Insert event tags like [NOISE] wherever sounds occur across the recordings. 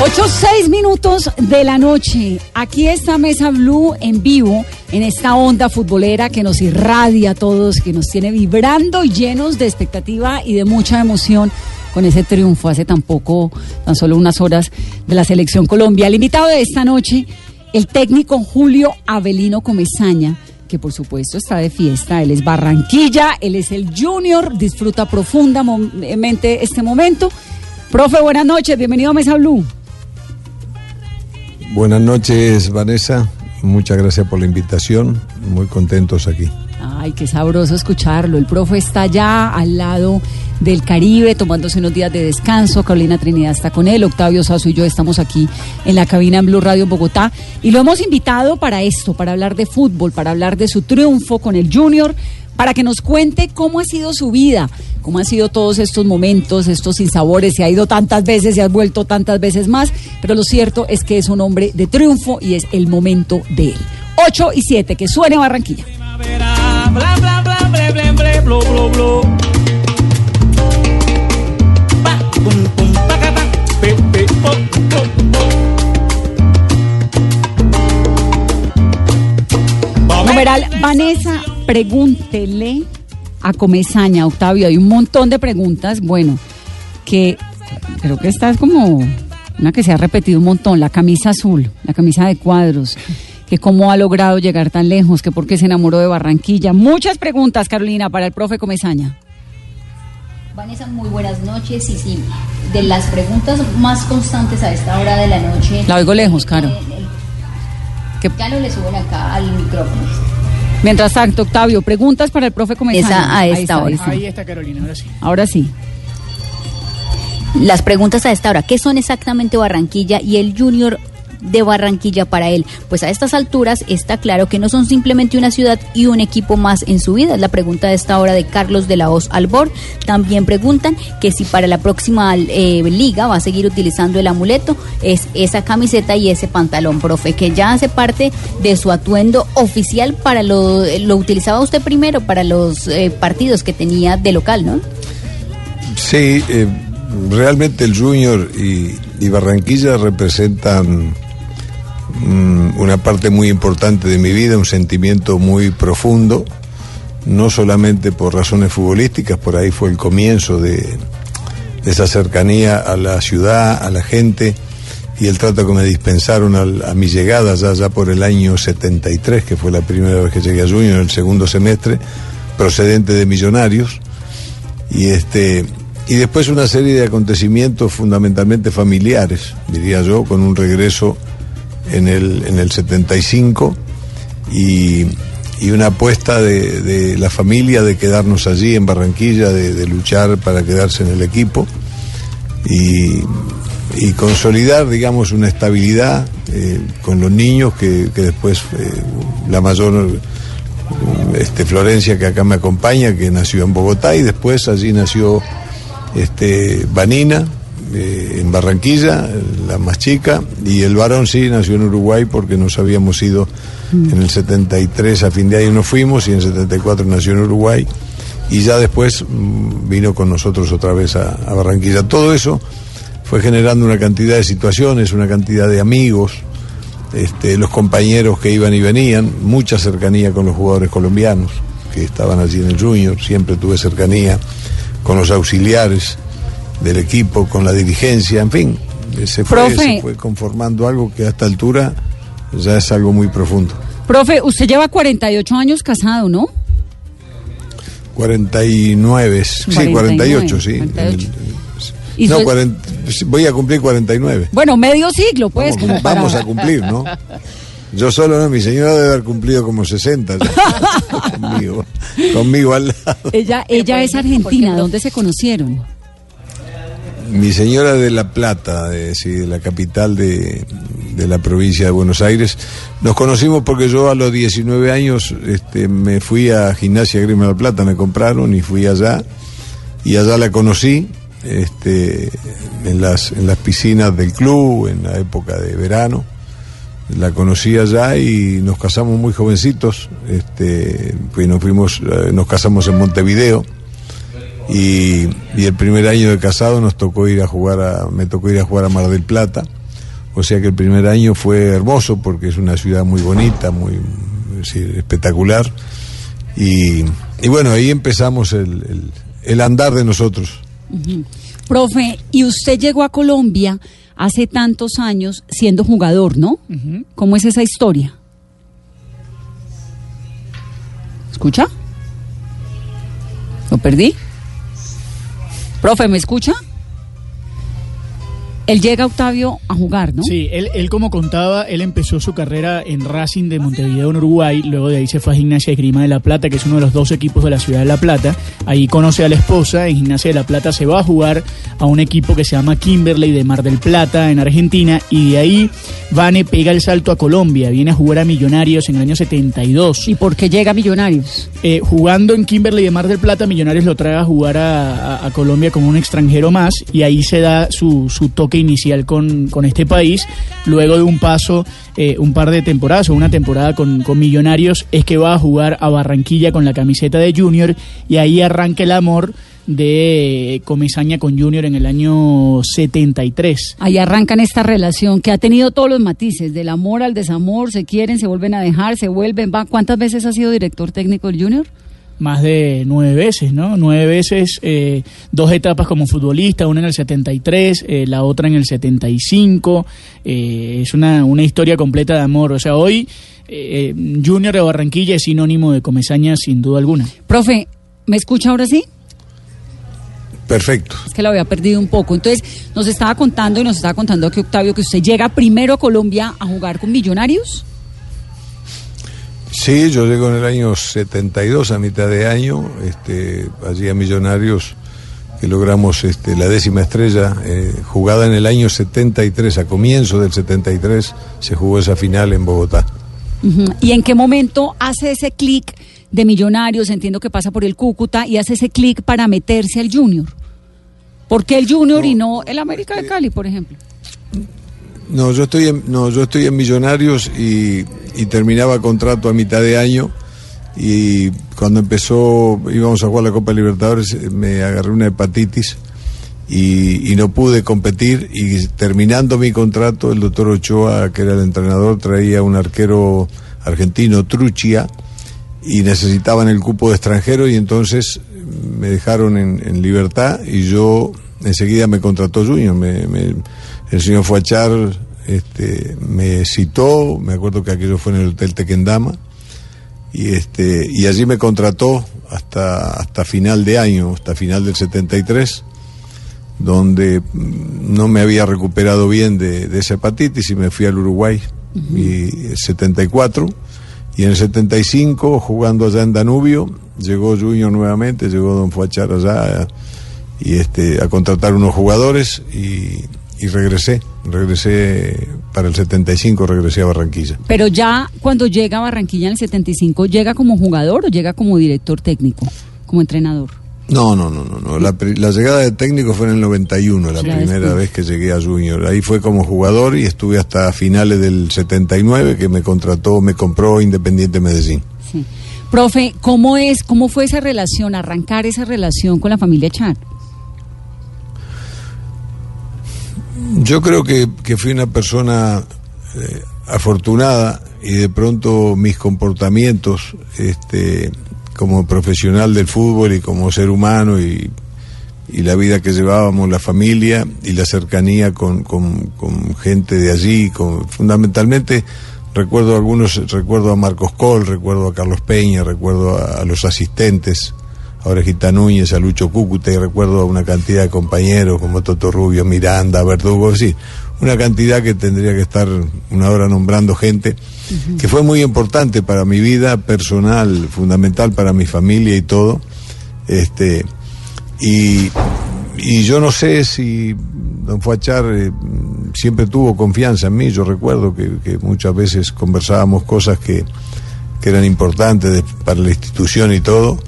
8, 6 minutos de la noche. Aquí está Mesa Blue en vivo, en esta onda futbolera que nos irradia a todos, que nos tiene vibrando llenos de expectativa y de mucha emoción con ese triunfo hace tan poco, tan solo unas horas de la selección Colombia. El invitado de esta noche, el técnico Julio Avelino Comezaña, que por supuesto está de fiesta. Él es Barranquilla, él es el Junior, disfruta profundamente este momento. Profe, buenas noches, bienvenido a Mesa Blue. Buenas noches, Vanessa. Muchas gracias por la invitación. Muy contentos aquí. Ay, qué sabroso escucharlo. El profe está ya al lado del Caribe, tomándose unos días de descanso. Carolina Trinidad está con él. Octavio Sazo y yo estamos aquí en la cabina en Blue Radio en Bogotá. Y lo hemos invitado para esto, para hablar de fútbol, para hablar de su triunfo con el Junior, para que nos cuente cómo ha sido su vida, cómo han sido todos estos momentos, estos sinsabores. Se ha ido tantas veces, se ha vuelto tantas veces más. Pero lo cierto es que es un hombre de triunfo y es el momento de él. 8 y 7, que suene Barranquilla. Vanessa, pregúntele a Comezaña, Octavio. Hay un montón de preguntas, bueno, que creo que esta es como una que se ha repetido un montón, la camisa azul, la camisa de cuadros, que cómo ha logrado llegar tan lejos, que por qué se enamoró de Barranquilla. Muchas preguntas, Carolina, para el profe Comezaña. Vanessa, muy buenas noches. Y sí, de las preguntas más constantes a esta hora de la noche. La oigo lejos, Caro. Eh, eh, ¿Qué- Ya no le suben acá al micrófono. Mientras tanto, Octavio, preguntas para el profe Comezaña. Esa a Ahí esta está, hora. Ahí está Carolina, ahora sí. Ahora sí. Las preguntas a esta hora. ¿Qué son exactamente Barranquilla y el Junior de Barranquilla para él? Pues a estas alturas está claro que no son simplemente una ciudad y un equipo más en su vida. Es la pregunta de esta hora de Carlos de la Hoz Albor. También preguntan que si para la próxima eh, liga va a seguir utilizando el amuleto, es esa camiseta y ese pantalón, profe, que ya hace parte de su atuendo oficial para lo, lo utilizaba usted primero para los eh, partidos que tenía de local, ¿no? Sí, eh, realmente el Junior y, Barranquilla representan una parte muy importante de mi vida, un sentimiento muy profundo, no solamente por razones futbolísticas, por ahí fue el comienzo de, esa cercanía a la ciudad, a la gente y el trato que me dispensaron al- a, mi llegada ya, ya por el año 73, que fue la primera vez que llegué a Junior, el segundo semestre, procedente de Millonarios. Y este y después una serie de acontecimientos fundamentalmente familiares, diría yo, con un regreso en el, en el 75 y, y una apuesta de, de la familia de quedarnos allí en Barranquilla, de, luchar para quedarse en el equipo y, y consolidar, digamos, una estabilidad eh, con los niños que, que después eh, la mayor este, Florencia, que acá me acompaña, que nació en Bogotá, y después allí nació este, Vanina, eh, en Barranquilla, la más chica, y el varón sí nació en Uruguay porque nos habíamos ido en el 73, a fin de año nos fuimos, y en el 74 nació en Uruguay, y ya después mm, vino con nosotros otra vez a, a Barranquilla. Todo eso fue generando una cantidad de situaciones, una cantidad de amigos, este, los compañeros que iban y venían, mucha cercanía con los jugadores colombianos que estaban allí en el Junior, siempre tuve cercanía con los auxiliares del equipo, con la dirigencia, en fin, se fue, se fue conformando algo que a esta altura ya es algo muy profundo. Profe, usted lleva 48 años casado, ¿no? 49, sí, 48, sí. 48. Y No, su- 40 voy a cumplir 49. Bueno, medio siglo, pues. Vamos, como para- vamos a cumplir, ¿no? Yo solo no, mi señora debe haber cumplido como 60 ya. [LAUGHS] conmigo, conmigo al lado. Ella, ella es argentina, ¿dónde se conocieron? Mi señora de La Plata, de, sí, de la capital de, de la provincia de Buenos Aires. Nos conocimos porque yo a los 19 años este, me fui a Gimnasia Grima de La Plata, me compraron y fui allá. Y allá la conocí este, en, las, en las piscinas del club, en la época de verano. La conocí allá y nos casamos muy jovencitos. Este, pues nos, fuimos, eh, nos casamos en Montevideo. Y, y el primer año de casado nos tocó ir a jugar a, me tocó ir a jugar a Mar del Plata. O sea que el primer año fue hermoso porque es una ciudad muy bonita, muy es decir, espectacular. Y, y bueno, ahí empezamos el, el- el andar de nosotros. Profe, y usted llegó a Colombia hace tantos años siendo jugador, ¿no? ¿Cómo es esa historia? ¿Escucha? ¿Lo perdí? Profe, ¿me escucha? Él llega, Octavio, a jugar, ¿no? Sí, él, él como contaba, él empezó su carrera en Racing de Montevideo, en Uruguay, luego de ahí se fue a Gimnasia de Grima de La Plata, que es uno de los dos equipos de la ciudad de La Plata, ahí conoce a la esposa, en Gimnasia de La Plata se va a jugar a un equipo que se llama Kimberley de Mar del Plata, en Argentina, y de ahí Vane pega el salto a Colombia, viene a jugar a Millonarios en el año 72. ¿Y por qué llega a Millonarios? Eh, jugando en Kimberley de Mar del Plata, Millonarios lo trae a jugar a, a- a Colombia como un extranjero más y ahí se da su, su toque inicial con, con este país. Luego de un paso, eh, un par de temporadas o una temporada con, con Millonarios, es que va a jugar a Barranquilla con la camiseta de Junior y ahí arranca el amor de Comesaña con Junior en el año 73. Ahí arrancan esta relación que ha tenido todos los matices, del amor al desamor, se quieren, se vuelven a dejar, se vuelven, va. ¿Cuántas veces ha sido director técnico del Junior? Más de nueve veces, ¿no? Nueve veces, eh, dos etapas como futbolista, una en el 73, eh, la otra en el 75. eh, es una, una historia completa de amor. O sea, hoy eh, Junior de Barranquilla es sinónimo de Comesaña sin duda alguna. Profe, ¿me escucha ahora sí? Perfecto. Es que lo había perdido un poco. Entonces, nos estaba contando y nos estaba contando aquí Octavio que usted llega primero a Colombia a jugar con Millonarios. Sí, yo llego en el año 72, a mitad de año, este, allí a Millonarios, que logramos este, la décima estrella, eh, jugada en el año 73, a comienzo del 73, se jugó esa final en Bogotá. ¿Y en qué momento hace ese clic de Millonarios? Entiendo que pasa por el Cúcuta y hace ese clic para meterse al Junior. ¿Por qué el Junior y no el América de Cali, por ejemplo? No, yo estoy en, no, yo estoy en Millonarios y, terminaba contrato a mitad de año y cuando empezó, íbamos a jugar la Copa Libertadores, eh, me agarré una hepatitis y, y no pude competir y terminando mi contrato, el doctor Ochoa, que era el entrenador, traía un arquero argentino, Truchia, y necesitaban el cupo de extranjero y entonces me dejaron en, en libertad y yo enseguida me contrató Junior. Me, me- el señor Fuachar este, me citó, me acuerdo que aquello fue en el Hotel Tequendama, y, este, y allí me contrató hasta, hasta final de año, hasta final del 73, donde mm, no me había recuperado bien de, de esa hepatitis y me fui al Uruguay, y el 74, y en el 75, jugando allá en Danubio, llegó Junior nuevamente, llegó Don Fuachar allá y este, a contratar unos jugadores y, y regresé, regresé para el 75, regresé a Barranquilla. Pero ya cuando llega a Barranquilla en el 75, ¿llega como jugador o llega como director técnico, como entrenador? No, no, no, no, no. La, llegada de técnico fue en el 91, la primera vez que llegué a Junior. Ahí fue como jugador y estuve hasta finales del 79 que me contrató, me compró Independiente Medellín. Sí. Profe, ¿cómo es, cómo fue esa relación, arrancar esa relación con la familia Chan? Yo creo que, que fui una persona eh, afortunada y de pronto mis comportamientos este, como profesional del fútbol y como ser humano y, la vida que llevábamos, la familia y la cercanía con, con- gente de allí, con, fundamentalmente recuerdo a algunos, recuerdo a Marcos Col, recuerdo a Carlos Peña, recuerdo a, los asistentes, Orejita Núñez, a Lucho Cúcuta y recuerdo a una cantidad de compañeros como Toto Rubio, Miranda, Verdugo, sí, una cantidad que tendría que estar una hora nombrando gente, que fue muy importante para mi vida personal, fundamental para mi familia y todo. Este, y y yo no sé si don Fuachar eh, siempre tuvo confianza en mí. Yo recuerdo que, que muchas veces conversábamos cosas que, que eran importantes de- para la institución y todo.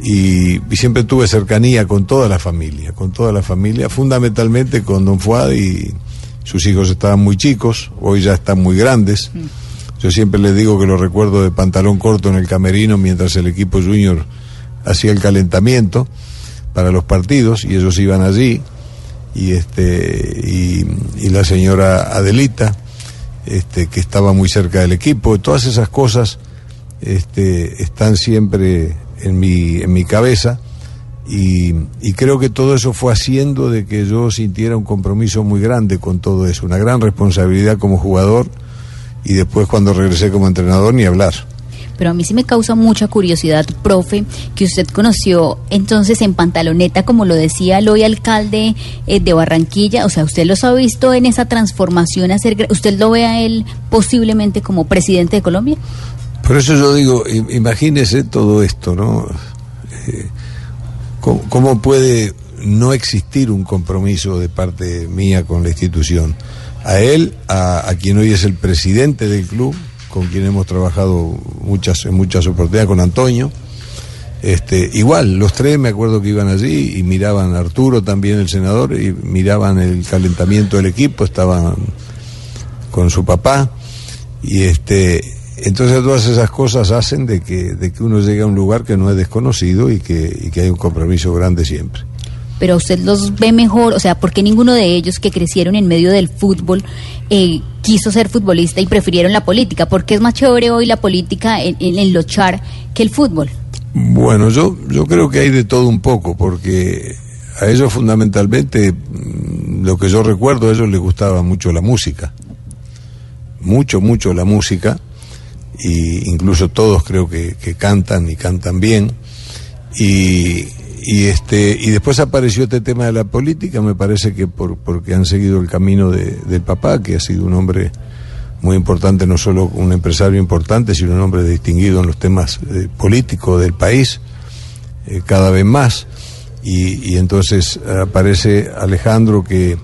Y, y siempre tuve cercanía con toda la familia, con toda la familia, fundamentalmente con don Fuad y sus hijos estaban muy chicos, hoy ya están muy grandes. Yo siempre les digo que lo recuerdo de pantalón corto en el camerino mientras el equipo junior hacía el calentamiento para los partidos y ellos iban allí y este y, y la señora Adelita este que estaba muy cerca del equipo todas esas cosas este están siempre en mi en mi cabeza y, y creo que todo eso fue haciendo de que yo sintiera un compromiso muy grande con todo eso una gran responsabilidad como jugador y después cuando regresé como entrenador ni hablar Pero a mí sí me causa mucha curiosidad, profe, que usted conoció entonces en pantaloneta, como lo decía el hoy alcalde eh, de Barranquilla. O sea, usted los ha visto en esa transformación, hacer, ¿usted lo ve a él posiblemente como presidente de Colombia? Por eso yo digo, im- imagínese todo esto, ¿no? Eh, ¿cómo, puede no existir un compromiso de parte mía con la institución? A él, a, a quien hoy es el presidente del club, con quien hemos trabajado muchas, en muchas oportunidades, con Antonio. Este, igual, los tres me acuerdo que iban allí y miraban a Arturo también, el senador, y miraban el calentamiento del equipo, estaban con su papá y este entonces todas esas cosas hacen de que, de que uno llegue a un lugar que no es desconocido y que, y que hay un compromiso grande siempre. Pero usted los ve mejor, o sea, ¿por qué ninguno de ellos que crecieron en medio del fútbol eh, quiso ser futbolista y prefirieron la política? ¿Por qué es más chévere hoy la política en, luchar que el fútbol? Bueno, yo, yo creo que hay de todo un poco, porque a ellos fundamentalmente, mm, lo que yo recuerdo, a ellos les gustaba mucho la música, mucho, mucho la música, y incluso todos creo que, que cantan y cantan bien, y, y este y después apareció este tema de la política, me parece que por, porque han seguido el camino de- del papá, que ha sido un hombre muy importante, no solo un empresario importante, sino un hombre distinguido en los temas eh, políticos del país, eh, cada vez más. Y, y entonces aparece Alejandro que,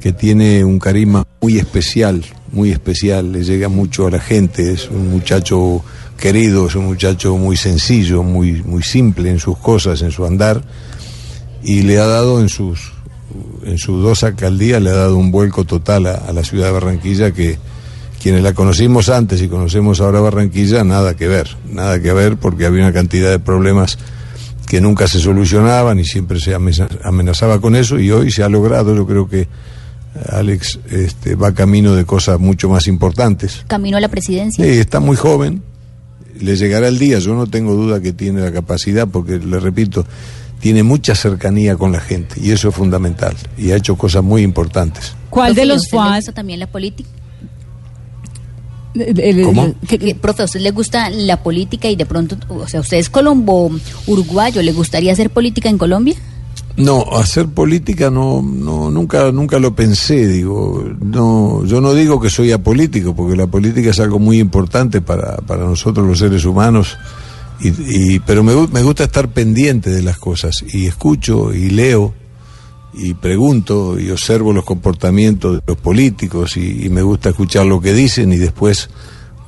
que tiene un carisma muy especial, muy especial, le llega mucho a la gente, es un muchacho querido, es un muchacho muy sencillo, muy, muy simple en sus cosas, en su andar, y le ha dado en sus, en sus dos alcaldías, le ha dado un vuelco total a, a la ciudad de Barranquilla que quienes la conocimos antes y conocemos ahora Barranquilla, nada que ver, nada que ver porque había una cantidad de problemas que nunca se solucionaban y siempre se amenazaba con eso y hoy se ha logrado, yo creo que Alex este, va camino de cosas mucho más importantes. Camino a la presidencia. Sí, está muy joven, le llegará el día, yo no tengo duda que tiene la capacidad, porque le repito, tiene mucha cercanía con la gente y eso es fundamental y ha hecho cosas muy importantes. ¿Cuál de ¿y a los usted le FUAS? gusta también la política? ¿Cómo? Que, que, profe, ¿a usted le gusta la política y de pronto, o sea, usted es colombo uruguayo, ¿le gustaría hacer política en Colombia? No, hacer política no, no, nunca, nunca lo pensé, digo, no, yo no digo que soy apolítico, porque la política es algo muy importante para, para nosotros los seres humanos, y, y- pero me, me gusta estar pendiente de las cosas, y escucho, y leo, y pregunto, y observo los comportamientos de los políticos, y me gusta escuchar lo que dicen, y después,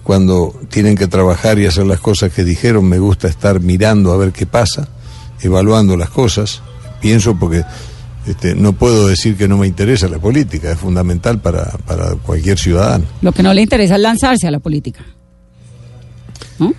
cuando tienen que trabajar y hacer las cosas que dijeron, me gusta estar mirando a ver qué pasa, evaluando las cosas, pienso porque este, no puedo decir que no me interesa la política, es fundamental para, para cualquier ciudadano. Lo que no le interesa es lanzarse a la política. ¿No?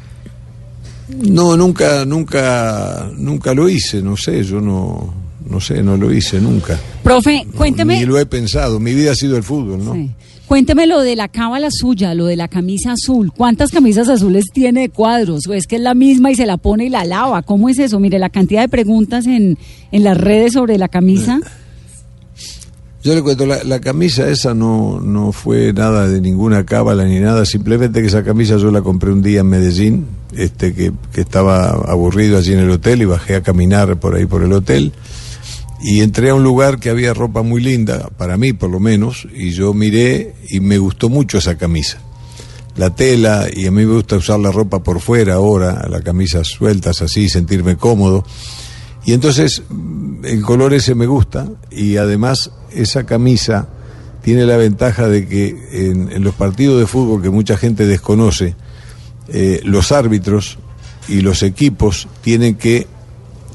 No, nunca, nunca, nunca lo hice, no sé, yo no, no sé, no lo hice nunca. Profe, No, cuénteme. Ni lo he pensado, mi vida ha sido el fútbol, ¿no? Sí. Cuénteme lo de la cábala suya, lo de la camisa azul. ¿Cuántas camisas azules tiene de cuadros? ¿O es que es la misma y se la pone y la lava? ¿Cómo es eso? Mire, la cantidad de preguntas en, en las redes sobre la camisa. Yo le cuento, la, la camisa esa no, no fue nada de ninguna cábala ni nada, simplemente que esa camisa yo la compré un día en Medellín, este que, que estaba aburrido allí en el hotel y bajé a caminar por ahí por el hotel y entré a un lugar que había ropa muy linda, para mí por lo menos, y yo miré y me gustó mucho esa camisa. La tela, y a mí me gusta usar la ropa por fuera ahora, la camisa sueltas así, sentirme cómodo. Y entonces mm, el color ese me gusta y además esa camisa tiene la ventaja de que en, en los partidos de fútbol que mucha gente desconoce, eh, los árbitros y los equipos tienen que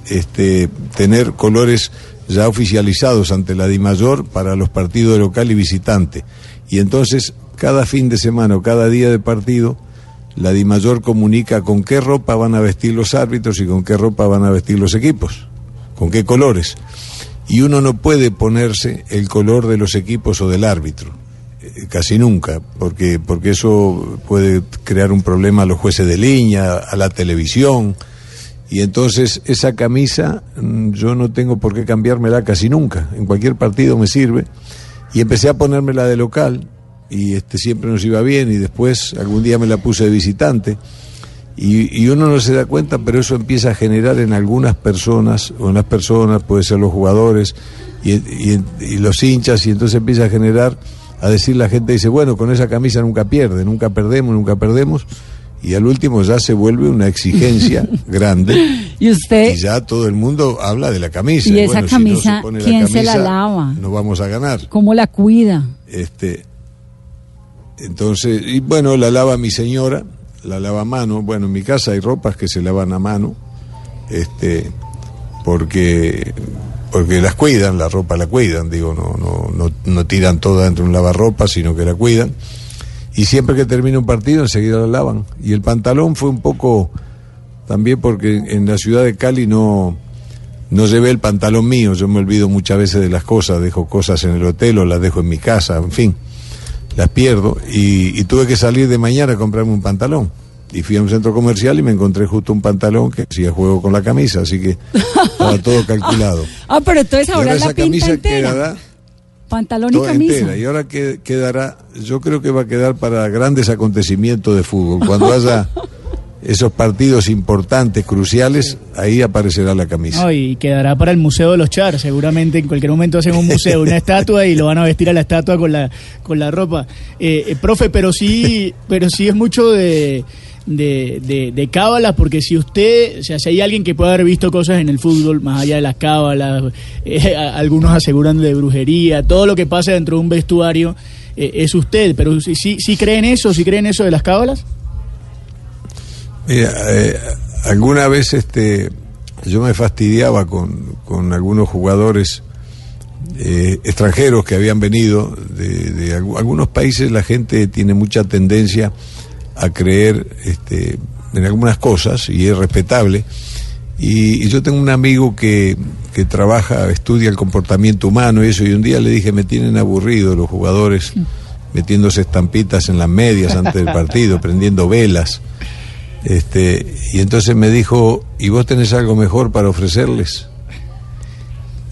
este, tener colores ya oficializados ante la DIMAYOR para los partidos local y visitante. Y entonces, cada fin de semana o cada día de partido, la DIMAYOR comunica con qué ropa van a vestir los árbitros y con qué ropa van a vestir los equipos, con qué colores. Y uno no puede ponerse el color de los equipos o del árbitro, eh, casi nunca, porque, porque eso puede crear un problema a los jueces de línea, a la televisión. Y entonces esa camisa mm, yo no tengo por qué cambiármela casi nunca. En cualquier partido me sirve. Y empecé a ponérmela de local y este siempre nos iba bien y después algún día me la puse de visitante. Y, uno no se da cuenta, pero eso empieza a generar en algunas personas, o en las personas, puede ser los jugadores y- y los hinchas, y entonces empieza a generar, a decir la gente, dice, bueno, con esa camisa nunca pierde, nunca perdemos, nunca perdemos, y al último ya se vuelve una exigencia [LAUGHS] grande. Y usted, Y ya todo el mundo habla de la camisa. ¿Y esa bueno, si no camisa, se pone quién se la lava? No vamos a ganar. ¿cómo la cuida? Este, entonces, y bueno, la lava mi señora, la lava a mano. Bueno, en mi casa hay ropas que se lavan a mano, este, porque, porque las cuidan, la ropa la cuidan, digo, no, no, no, no tiran toda dentro de un lavarropa, sino que la cuidan. Y siempre que termina un partido, enseguida la lavan. Y el pantalón fue un poco, también porque en la ciudad de Cali no, no llevé el pantalón mío, yo me olvido muchas veces de las cosas, dejo cosas en el hotel o las dejo en mi casa, en fin, las pierdo y, y tuve que salir de mañana a comprarme un pantalón. Y fui a un centro comercial y me encontré justo un pantalón que hacía juego con la camisa, así que estaba todo [LAUGHS] calculado. Ah, pero entonces Y ahora, la esa pinta camisa entera. quedará Pantalón y toda camisa. entera. Y ahora que, quedará, yo creo que va a quedar para grandes acontecimientos de fútbol. Cuando [LAUGHS] haya esos partidos importantes, cruciales, ahí aparecerá la camisa. No, y quedará para el Museo de los Char. Seguramente en cualquier momento hacen un museo, una [LAUGHS] estatua y lo van a vestir a la estatua con la, con la ropa. Eh, eh, profe, pero sí, pero sí es mucho de, de, de, de cábalas, porque si usted, o sea, si hay alguien que puede haber visto cosas en el fútbol, más allá de las cábalas, [LAUGHS] eh, algunos aseguran de brujería, todo lo que pasa dentro de un vestuario eh, es usted. Pero sí, sí, sí creen eso, sí creen eso de las cábalas. Mira, eh, alguna vez este, yo me fastidiaba con, con algunos jugadores extranjeros que habían venido de, de algu- algunos países. La gente tiene mucha tendencia a creer este, en algunas cosas y es respetable. Y, yo tengo un amigo que, que trabaja, estudia el comportamiento humano y eso, y un día le dije, me tienen aburrido los jugadores metiéndose estampitas en las medias antes del partido, prendiendo velas. Este, y entonces me dijo, ¿y vos tenés algo mejor para ofrecerles?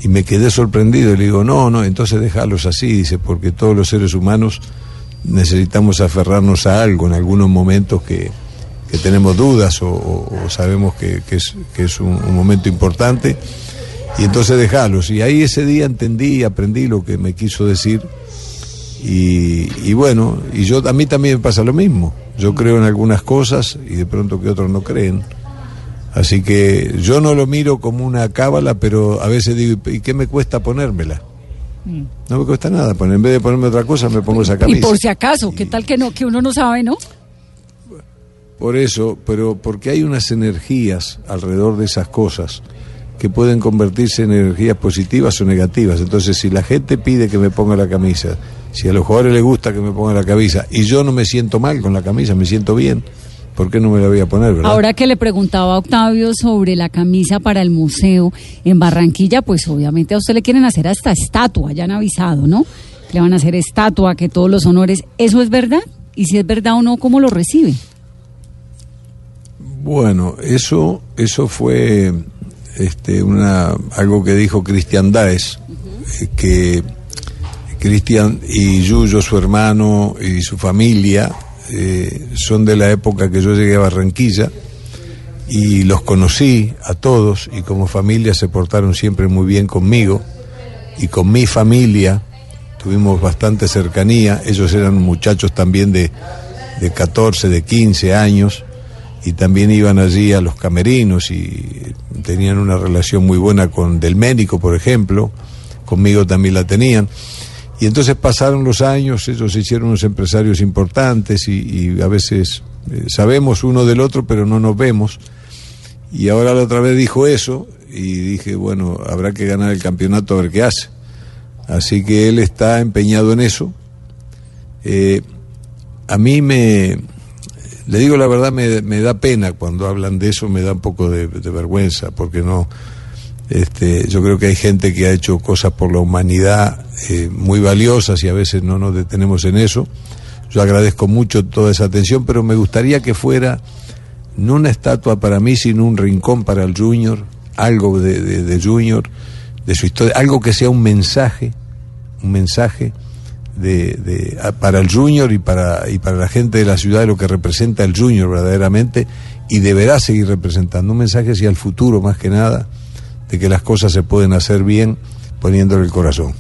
Y me quedé sorprendido y le digo, no, no, entonces déjalos así, dice, porque todos los seres humanos necesitamos aferrarnos a algo en algunos momentos que, que tenemos dudas o, sabemos que, que es, que es un, momento importante. Y entonces dejalos. Y ahí ese día entendí y aprendí lo que me quiso decir. Y, y bueno, y yo a mí también me pasa lo mismo. Yo creo en algunas cosas y de pronto que otros no creen. Así que yo no lo miro como una cábala, pero a veces digo, ¿y qué me cuesta ponérmela? No me cuesta nada, poner, en vez de ponerme otra cosa me pongo esa Y camisa. por si acaso, ¿qué tal que no, que uno no sabe, no? Por eso, pero porque hay unas energías alrededor de esas cosas que pueden convertirse en energías positivas o negativas. Entonces, si la gente pide que me ponga la camisa, si a los jugadores les gusta que me ponga la camisa y yo no me siento mal con la camisa, me siento bien, ¿por qué no me la voy a poner, verdad? Ahora que le preguntaba a Octavio sobre la camisa para el museo en Barranquilla, pues obviamente a usted le quieren hacer hasta estatua, ya han avisado, ¿no? Le van a hacer estatua, que todos los honores. ¿Eso es verdad? Y si es verdad o no, ¿cómo lo recibe? Bueno, eso, eso fue este, una, algo que dijo Cristian Daes, eh, que Cristian y Yuyo, su hermano y su familia, eh, son de la época que yo llegué a Barranquilla y los conocí a todos y como familia se portaron siempre muy bien conmigo y con mi familia tuvimos bastante cercanía, ellos eran muchachos también de, de 14, de 15 años y también iban allí a los camerinos y tenían una relación muy buena con Del Médico, por ejemplo, conmigo también la tenían. Y entonces pasaron los años, ellos se hicieron unos empresarios importantes y, a veces eh, sabemos uno del otro, pero no nos vemos. Y ahora la otra vez dijo eso y dije, bueno, habrá que ganar el campeonato a ver qué hace. Así que él está empeñado en eso. Eh, a mí me, le digo la verdad, me, me, da pena cuando hablan de eso, me da un poco de, vergüenza, porque no, este, yo creo que hay gente que ha hecho cosas por la humanidad eh, muy valiosas y a veces no nos detenemos en eso. Yo agradezco mucho toda esa atención, pero me gustaría que fuera no una estatua para mí, sino un rincón para el Junior, algo de, de, Junior, de su historia, algo que sea un mensaje, un mensaje de, de, para el Junior y para, y para la gente de la ciudad de lo que representa el Junior verdaderamente y deberá seguir representando un mensaje hacia el futuro más que nada de que las cosas se pueden hacer bien poniéndole el corazón.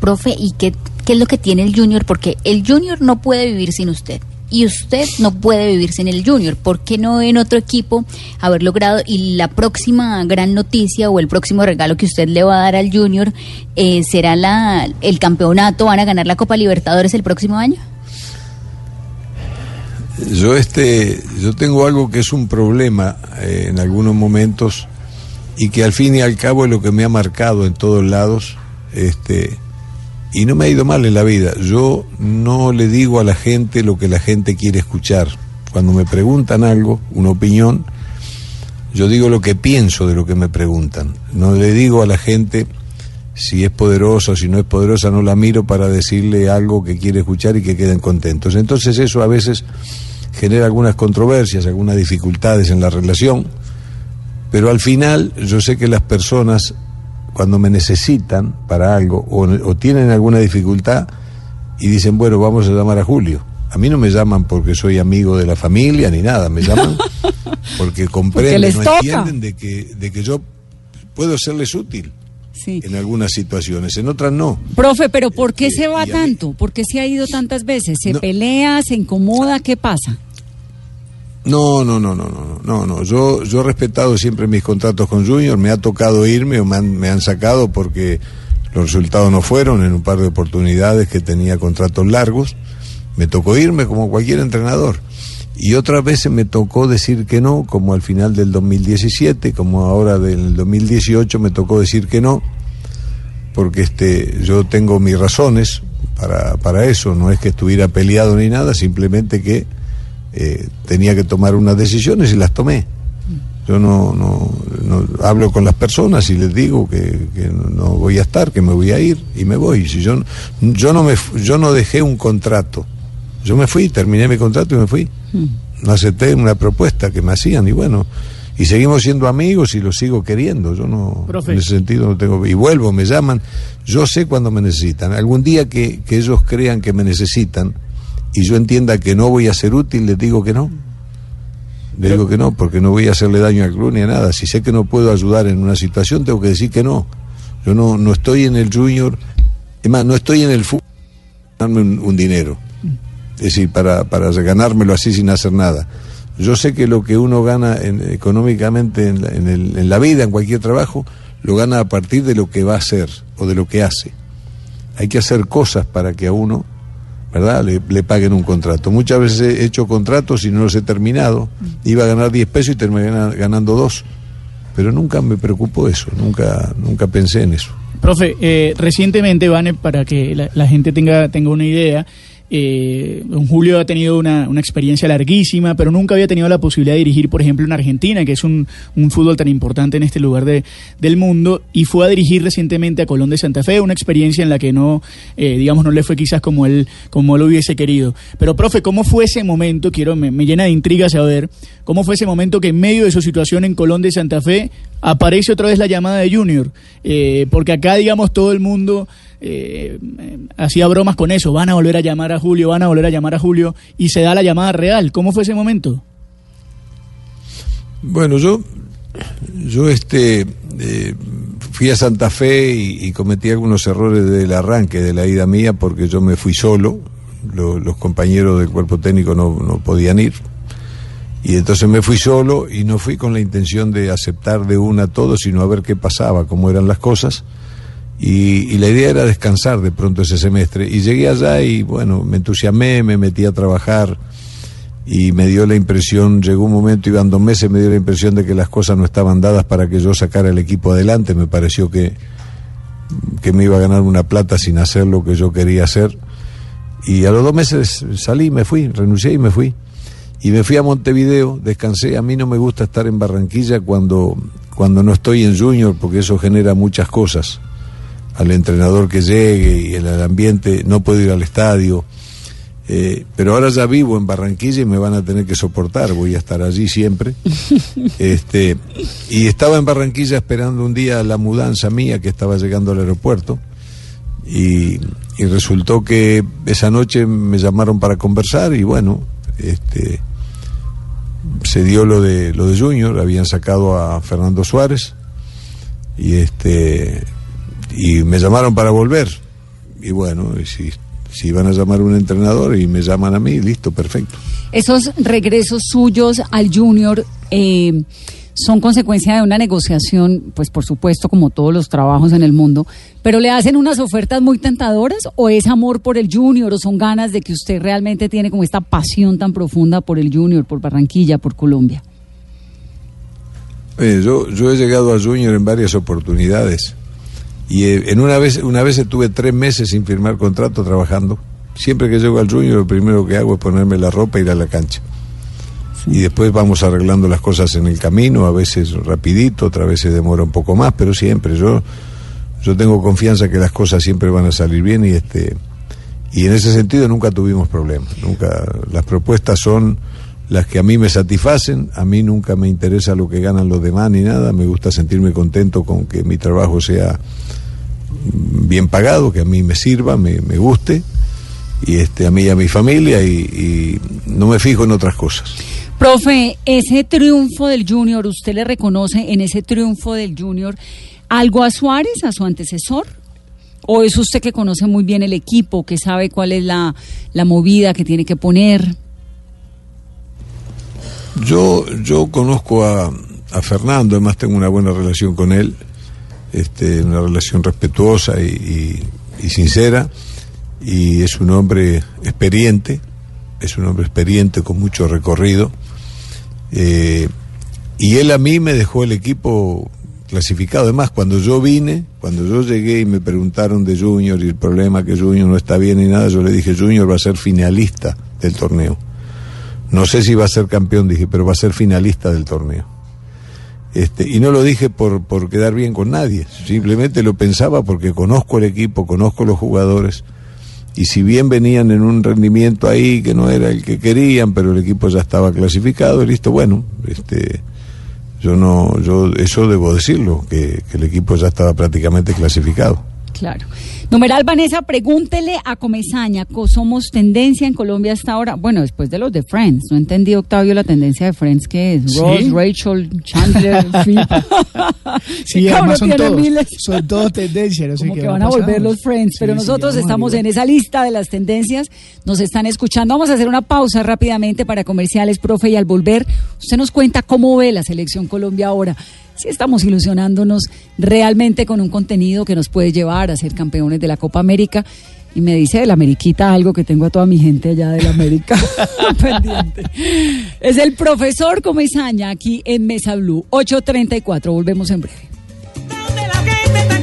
Profe, ¿y qué, qué es lo que tiene el Junior? Porque el Junior no puede vivir sin usted y usted no puede vivir sin el Junior. ¿Por qué no en otro equipo haber logrado? Y la próxima gran noticia o el próximo regalo que usted le va a dar al Junior eh, será la, el campeonato. ¿Van a ganar la Copa Libertadores el próximo año? Yo este, yo tengo algo que es un problema eh, en algunos momentos y que al fin y al cabo es lo que me ha marcado en todos lados. Este, y no me ha ido mal en la vida. Yo no le digo a la gente lo que la gente quiere escuchar. Cuando me preguntan algo, una opinión, yo digo lo que pienso de lo que me preguntan. No le digo a la gente si es poderosa o si no es poderosa, no la miro para decirle algo que quiere escuchar y que queden contentos. Entonces eso a veces genera algunas controversias, algunas dificultades en la relación, pero al final yo sé que las personas cuando me necesitan para algo o, o, tienen alguna dificultad y dicen, bueno, vamos a llamar a Julio. A mí no me llaman porque soy amigo de la familia ni nada, me llaman [LAUGHS] porque comprenden, porque no entienden de que, de que yo puedo serles útil. Sí. En algunas situaciones, en otras no. Profe, pero ¿por qué este, se va tanto? ¿Por qué se ha ido tantas veces? ¿Se no, pelea, se incomoda? ¿Qué pasa? No, no, no, no, no, no, no. Yo, yo he respetado siempre mis contratos con Junior, me ha tocado irme o me han, me han sacado porque los resultados no fueron en un par de oportunidades que tenía contratos largos. Me tocó irme como cualquier entrenador. Y otras veces me tocó decir que no, como al final del 2017, como ahora del 2018 me tocó decir que no, porque este, yo tengo mis razones para, para eso, no es que estuviera peleado ni nada, simplemente que eh, tenía que tomar unas decisiones y las tomé. Yo no, no, no, hablo con las personas y les digo que, que, no voy a estar, que me voy a ir y me voy. Si yo, yo, no me, yo no dejé un contrato, yo me fui, terminé mi contrato y me fui. No acepté una propuesta que me hacían y bueno, y seguimos siendo amigos y los sigo queriendo. Yo no, Profe. en ese sentido no tengo. Y vuelvo, me llaman. Yo sé cuando me necesitan. Algún día que, que ellos crean que me necesitan, y yo entienda que no voy a ser útil, les digo que no. Le digo que no, porque no voy a hacerle daño al club ni a nada. Si sé que no puedo ayudar en una situación, tengo que decir que no. Yo no, no estoy en el junior, es más, no estoy en el fútbol darme un, un, dinero. Es decir, para, para ganármelo así sin hacer nada. Yo sé que lo que uno gana en, económicamente en en, en la vida, en cualquier trabajo, lo gana a partir de lo que va a hacer o de lo que hace. Hay que hacer cosas para que a uno ¿verdad? Le, le, paguen un contrato. Muchas veces he hecho contratos y no los he terminado. Iba a ganar 10 pesos y terminé ganando 2. Pero nunca me preocupó eso, nunca, nunca pensé en eso. Profe, eh, recientemente, Vane, para que la, la, gente tenga, tenga una idea, eh, don Julio ha tenido una, una, experiencia larguísima, pero nunca había tenido la posibilidad de dirigir, por ejemplo, en Argentina, que es un, un fútbol tan importante en este lugar de, del mundo, y fue a dirigir recientemente a Colón de Santa Fe, una experiencia en la que no, eh, digamos, no le fue quizás como él, como él hubiese querido. Pero, profe, ¿cómo fue ese momento? Quiero, me, me llena de intriga saber, ¿cómo fue ese momento que en medio de su situación en Colón de Santa Fe aparece otra vez la llamada de Junior? Eh, porque acá, digamos, todo el mundo eh, hacía bromas con eso, van a volver a llamar a Julio, van a volver a llamar a Julio, y se da la llamada real. ¿Cómo fue ese momento? Bueno, yo, yo este, eh, fui a Santa Fe y, cometí algunos errores del arranque de la ida mía porque yo me fui solo, lo, los compañeros del cuerpo técnico no, no podían ir. Y entonces me fui solo y no fui con la intención de aceptar de una todo, sino a ver qué pasaba, cómo eran las cosas. Y, y la idea era descansar de pronto ese semestre. Y llegué allá y bueno, me entusiasmé, me metí a trabajar y me dio la impresión, llegó un momento, iban dos meses, me dio la impresión de que las cosas no estaban dadas para que yo sacara el equipo adelante. Me pareció que, que me iba a ganar una plata sin hacer lo que yo quería hacer. Y a los dos meses salí, me fui, renuncié y me fui. Y me fui a Montevideo, descansé. A mí no me gusta estar en Barranquilla cuando, cuando no estoy en Junior, porque eso genera muchas cosas. Al entrenador que llegue y el, ambiente, no puedo ir al estadio. Eh, pero ahora ya vivo en Barranquilla y me van a tener que soportar, voy a estar allí siempre. [LAUGHS] este, y estaba en Barranquilla esperando un día la mudanza mía que estaba llegando al aeropuerto. Y, y resultó que esa noche me llamaron para conversar y bueno, este, se dio lo de lo de Junior, habían sacado a Fernando Suárez y este y me llamaron para volver. Y bueno, y si, si iban a llamar a un entrenador y me llaman a mí, listo, perfecto. Esos regresos suyos al Junior eh, son consecuencia de una negociación, pues por supuesto, como todos los trabajos en el mundo, pero le hacen unas ofertas muy tentadoras o es amor por el Junior o son ganas de que usted realmente tiene como esta pasión tan profunda por el Junior, por Barranquilla, por Colombia. Eh, yo, yo he llegado a Junior en varias oportunidades y eh, en una vez, una vez estuve tres meses sin firmar contrato trabajando. Siempre que llego al Junior lo primero que hago es ponerme la ropa e ir a la cancha. Y después vamos arreglando las cosas en el camino, a veces rapidito, otras veces demora un poco más, pero siempre. Yo yo tengo confianza que las cosas siempre van a salir bien y este y en ese sentido nunca tuvimos problemas, nunca las propuestas son las que a mí me satisfacen, a mí nunca me interesa lo que ganan los demás ni nada, me gusta sentirme contento con que mi trabajo sea bien pagado, que a mí me sirva, me, me guste y este a mí y a mi familia y, y no me fijo en otras cosas. Profe, ese triunfo del Junior, ¿usted le reconoce en ese triunfo del Junior algo a Suárez, a su antecesor? ¿O es usted que conoce muy bien el equipo, que sabe cuál es la, la movida que tiene que poner? Yo, yo conozco a, a, Fernando, además tengo una buena relación con él, este, una relación respetuosa y, sincera, y es un hombre experiente, es un hombre experiente con mucho recorrido. Eh, y él a mí me dejó el equipo clasificado. Además, cuando yo vine, cuando yo llegué y me preguntaron de Junior y el problema que Junior no está bien y nada, yo le dije, Junior va a ser finalista del torneo. No sé si va a ser campeón, dije, pero va a ser finalista del torneo. Este, y no lo dije por, por quedar bien con nadie, simplemente lo pensaba porque conozco el equipo, conozco los jugadores y si bien venían en un rendimiento ahí que no era el que querían, pero el equipo ya estaba clasificado, listo, bueno, este yo no, yo eso debo decirlo, que, que el equipo ya estaba prácticamente clasificado. Claro. Numeral Vanessa, pregúntele a Comezaña, ¿somos tendencia en Colombia hasta ahora? Bueno, después de los de Friends, no entendí Octavio la tendencia de Friends que es Ross, Rachel, Chandler, Phil. [LAUGHS] sí, además son todos, son todos tendencias. No sé Como que van a volver los Friends, pero Sí, sí, nosotros estamos en esa lista de las tendencias, nos están escuchando. Vamos a hacer una pausa rápidamente para comerciales, profe, y al volver, usted nos cuenta cómo ve la selección Colombia ahora. Si estamos ilusionándonos realmente con un contenido que nos puede llevar a ser campeones de la Copa América. Y me dice de la Ameriquita algo que tengo a toda mi gente allá de la América [LAUGHS] [LAUGHS] pendiente. Es el profesor Comezaña aquí en Mesa Blue, 834. Volvemos en breve. La gente está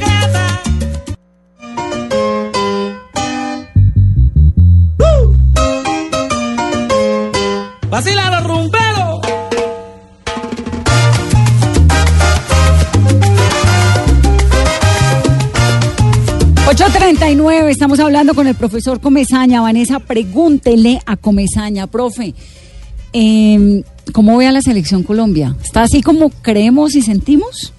839, estamos hablando con el profesor Comezaña. Vanessa, pregúntele a Comezaña, profe, eh, ¿cómo ve a la selección Colombia? ¿Está así como creemos y sentimos?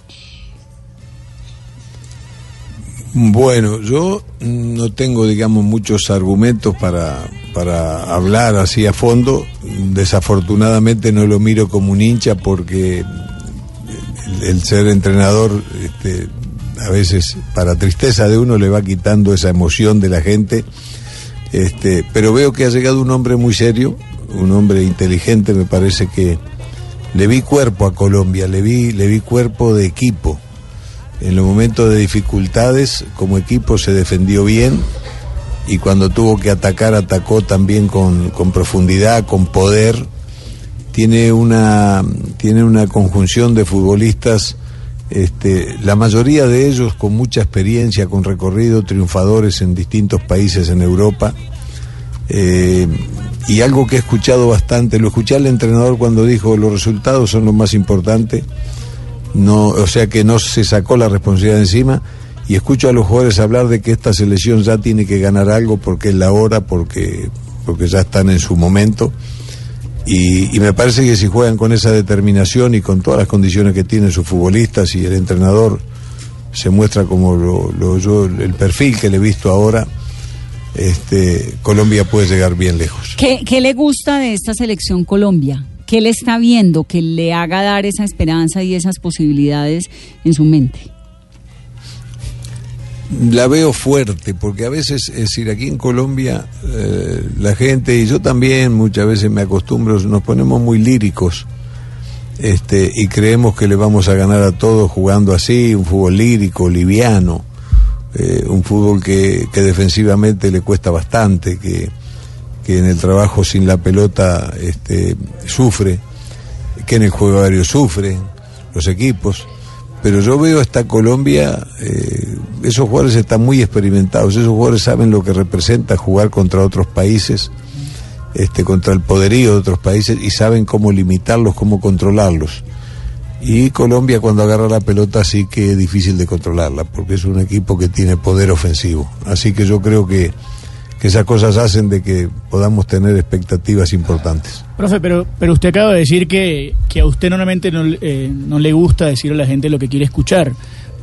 Bueno, yo no tengo, digamos, muchos argumentos para, para hablar así a fondo. Desafortunadamente no lo miro como un hincha porque el, el ser entrenador, este, a veces, para tristeza de uno, le va quitando esa emoción de la gente. Este, pero veo que ha llegado un hombre muy serio, un hombre inteligente, me parece que le vi cuerpo a Colombia, le vi, le vi cuerpo de equipo. En los momentos de dificultades, como equipo se defendió bien y cuando tuvo que atacar, atacó también con, con profundidad, con poder. Tiene una, tiene una conjunción de futbolistas, este, la mayoría de ellos con mucha experiencia, con recorrido, triunfadores en distintos países en Europa. Eh, y algo que he escuchado bastante, lo escuché al entrenador cuando dijo los resultados son lo más importante, no, o sea que no se sacó la responsabilidad encima y escucho a los jugadores hablar de que esta selección ya tiene que ganar algo porque es la hora, porque, porque ya están en su momento. Y, y me parece que si juegan con esa determinación y con todas las condiciones que tienen sus futbolistas y el entrenador se muestra como lo, lo- yo, el perfil que le he visto ahora, este, Colombia puede llegar bien lejos. ¿Qué, qué le gusta de esta selección Colombia? ¿Qué le está viendo que le haga dar esa esperanza y esas posibilidades en su mente? La veo fuerte, porque a veces, es decir, aquí en Colombia, eh, la gente, y yo también muchas veces me acostumbro, nos ponemos muy líricos este, y creemos que le vamos a ganar a todos jugando así, un fútbol lírico, liviano, eh, un fútbol que, que defensivamente le cuesta bastante, que, que en el trabajo sin la pelota este, sufre, que en el juego aéreo sufren los equipos. Pero yo veo a esta Colombia, eh, esos jugadores están muy experimentados, esos jugadores saben lo que representa jugar contra otros países, este, contra el poderío de otros países y saben cómo limitarlos, cómo controlarlos. Y Colombia cuando agarra la pelota sí que es difícil de controlarla, porque es un equipo que tiene poder ofensivo. Así que yo creo que, que esas cosas hacen de que podamos tener expectativas importantes. Profe, pero, pero usted acaba de decir que, que a usted normalmente no, eh, no le gusta decir a la gente lo que quiere escuchar,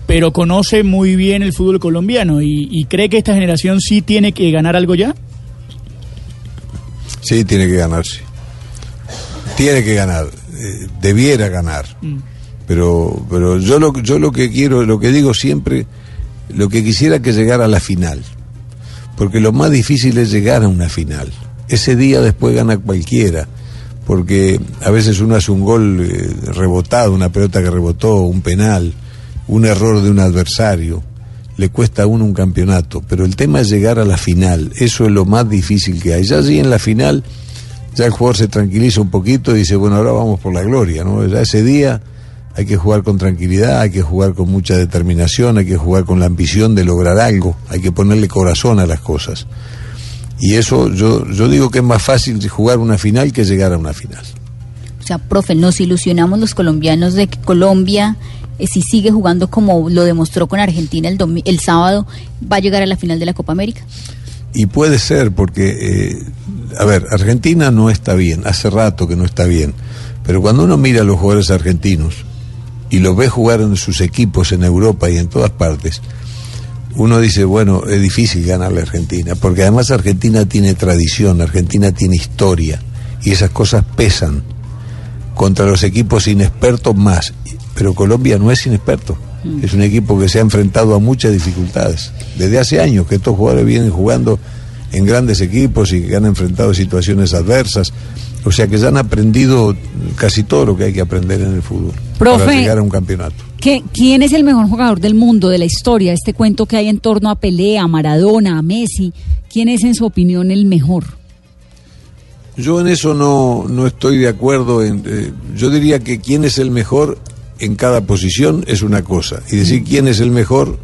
pero conoce muy bien el fútbol colombiano y, y cree que esta generación sí tiene que ganar algo ya. Sí, tiene que ganarse. Tiene que ganar. eh, debiera ganar. Pero, pero yo lo, yo lo que quiero, lo que digo siempre, lo que quisiera que llegara a la final. Porque lo más difícil es llegar a una final. Ese día después gana cualquiera. Porque a veces uno hace un gol eh, rebotado, una pelota que rebotó, un penal, un error de un adversario. Le cuesta a uno un campeonato. Pero el tema es llegar a la final. Eso es lo más difícil que hay. Ya allí en la final ya el jugador se tranquiliza un poquito y dice, bueno, ahora vamos por la gloria, ¿no? Ya ese día hay que jugar con tranquilidad, hay que jugar con mucha determinación, hay que jugar con la ambición de lograr algo, hay que ponerle corazón a las cosas. Y eso yo, yo digo que es más fácil jugar una final que llegar a una final. O sea, profe, nos ilusionamos los colombianos de que Colombia, eh, si sigue jugando como lo demostró con Argentina el, el sábado, va a llegar a la final de la Copa América. Y puede ser, porque, eh, a ver, Argentina no está bien, hace rato que no está bien, pero cuando uno mira a los jugadores argentinos y los ve jugar en sus equipos en Europa y en todas partes, uno dice, bueno, es difícil ganarle a Argentina, porque además Argentina tiene tradición, Argentina tiene historia, y esas cosas pesan contra los equipos inexpertos más. Pero Colombia no es inexperto, es un equipo que se ha enfrentado a muchas dificultades. Desde hace años que estos jugadores vienen jugando en grandes equipos y que han enfrentado situaciones adversas. O sea que ya han aprendido casi todo lo que hay que aprender en el fútbol Profe. para llegar a un campeonato. ¿Qué- ¿Quién es el mejor jugador del mundo, de la historia? Este cuento que hay en torno a Pelé, a Maradona, a Messi. ¿Quién es, en su opinión, el mejor? Yo en eso no, no estoy de acuerdo. En, eh, yo diría que quién es el mejor en cada posición es una cosa. Y decir quién es el mejor,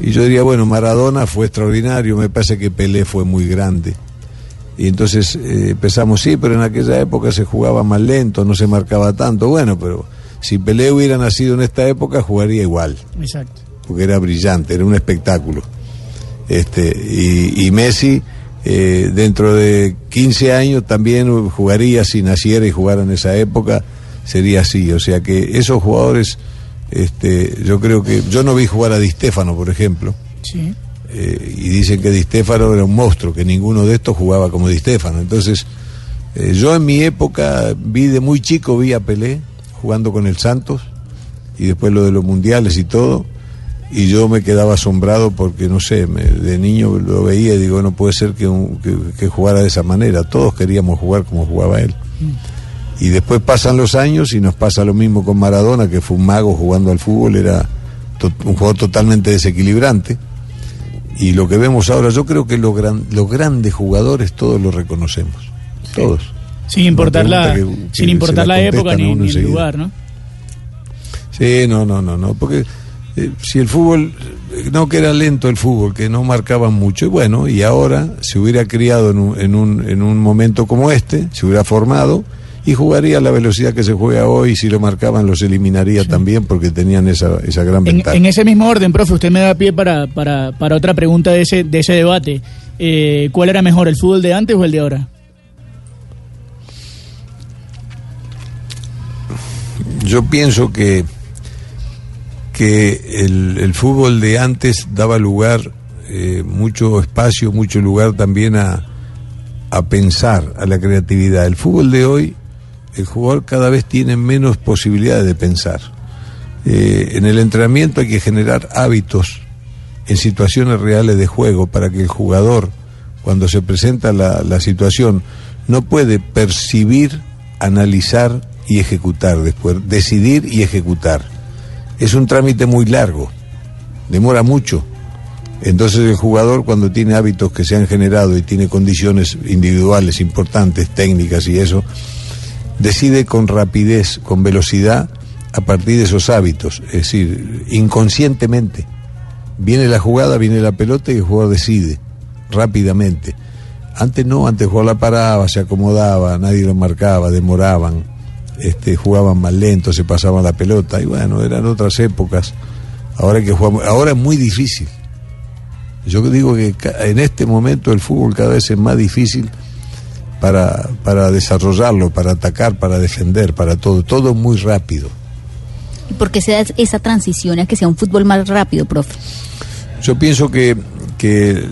y yo diría, bueno, Maradona fue extraordinario, me parece que Pelé fue muy grande. Y entonces eh, pensamos, sí, pero en aquella época se jugaba más lento, no se marcaba tanto. Bueno, pero si Pelé hubiera nacido en esta época, jugaría igual Exacto. porque era brillante, era un espectáculo. Este, y, y Messi, eh, dentro de 15 años, también jugaría, si naciera y jugara en esa época, sería así. O sea que esos jugadores, este, yo creo que. Yo no vi jugar a Di Stéfano, por ejemplo, Sí. Eh, y dicen que Di Stéfano era un monstruo, que ninguno de estos jugaba como Di Stéfano. Entonces, eh, yo en mi época vi de muy chico, vi a Pelé jugando con el Santos, y después lo de los mundiales y todo, y yo me quedaba asombrado porque, no sé, de niño lo veía y digo, no puede ser que, que, que jugara de esa manera, todos queríamos jugar como jugaba él. Y después pasan los años y nos pasa lo mismo con Maradona, que fue un mago jugando al fútbol, era un jugador totalmente desequilibrante. Y lo que vemos ahora, yo creo que los, gran- los grandes jugadores todos los reconocemos. Todos. Sin importar la, pregunta que- que sin importar la la época ni, el lugar, ¿no? Sí, no, no, no, no, porque eh, si el fútbol, eh, no que era lento el fútbol, que no marcaban mucho, y bueno, y ahora se hubiera criado en un, en un, en un momento como este, se hubiera formado y jugaría a la velocidad que se juega hoy, si lo marcaban los eliminaría también porque tenían esa, esa gran En, ventaja. en ese mismo orden, profe, usted me da pie para, para, para otra pregunta de ese, de ese debate. Eh, ¿Cuál era mejor, el fútbol de antes o el de ahora? Yo pienso que, que el, el fútbol de antes daba lugar, eh, mucho espacio, mucho lugar también a, a pensar, a la creatividad. El fútbol de hoy, el jugador cada vez tiene menos posibilidades de pensar. Eh, en el entrenamiento hay que generar hábitos en situaciones reales de juego para que el jugador, cuando se presenta la, la situación, no puede percibir, analizar y ejecutar después, decidir y ejecutar. Es un trámite muy largo, demora mucho. Entonces el jugador cuando tiene hábitos que se han generado y tiene condiciones individuales importantes, técnicas y eso, decide con rapidez, con velocidad, a partir de esos hábitos, es decir, inconscientemente. Viene la jugada, viene la pelota y el jugador decide rápidamente. Antes no, antes el jugador la paraba, se acomodaba, nadie lo marcaba, demoraban, este, jugaban más lento, se pasaban la pelota y bueno, eran otras épocas. Ahora que jugamos, ahora es muy difícil. Yo digo que en este momento el fútbol cada vez es más difícil para, para desarrollarlo, para atacar, para defender, para todo, todo muy rápido. ¿Y por qué se da esa transición a que sea un fútbol más rápido, profe? Yo pienso que, que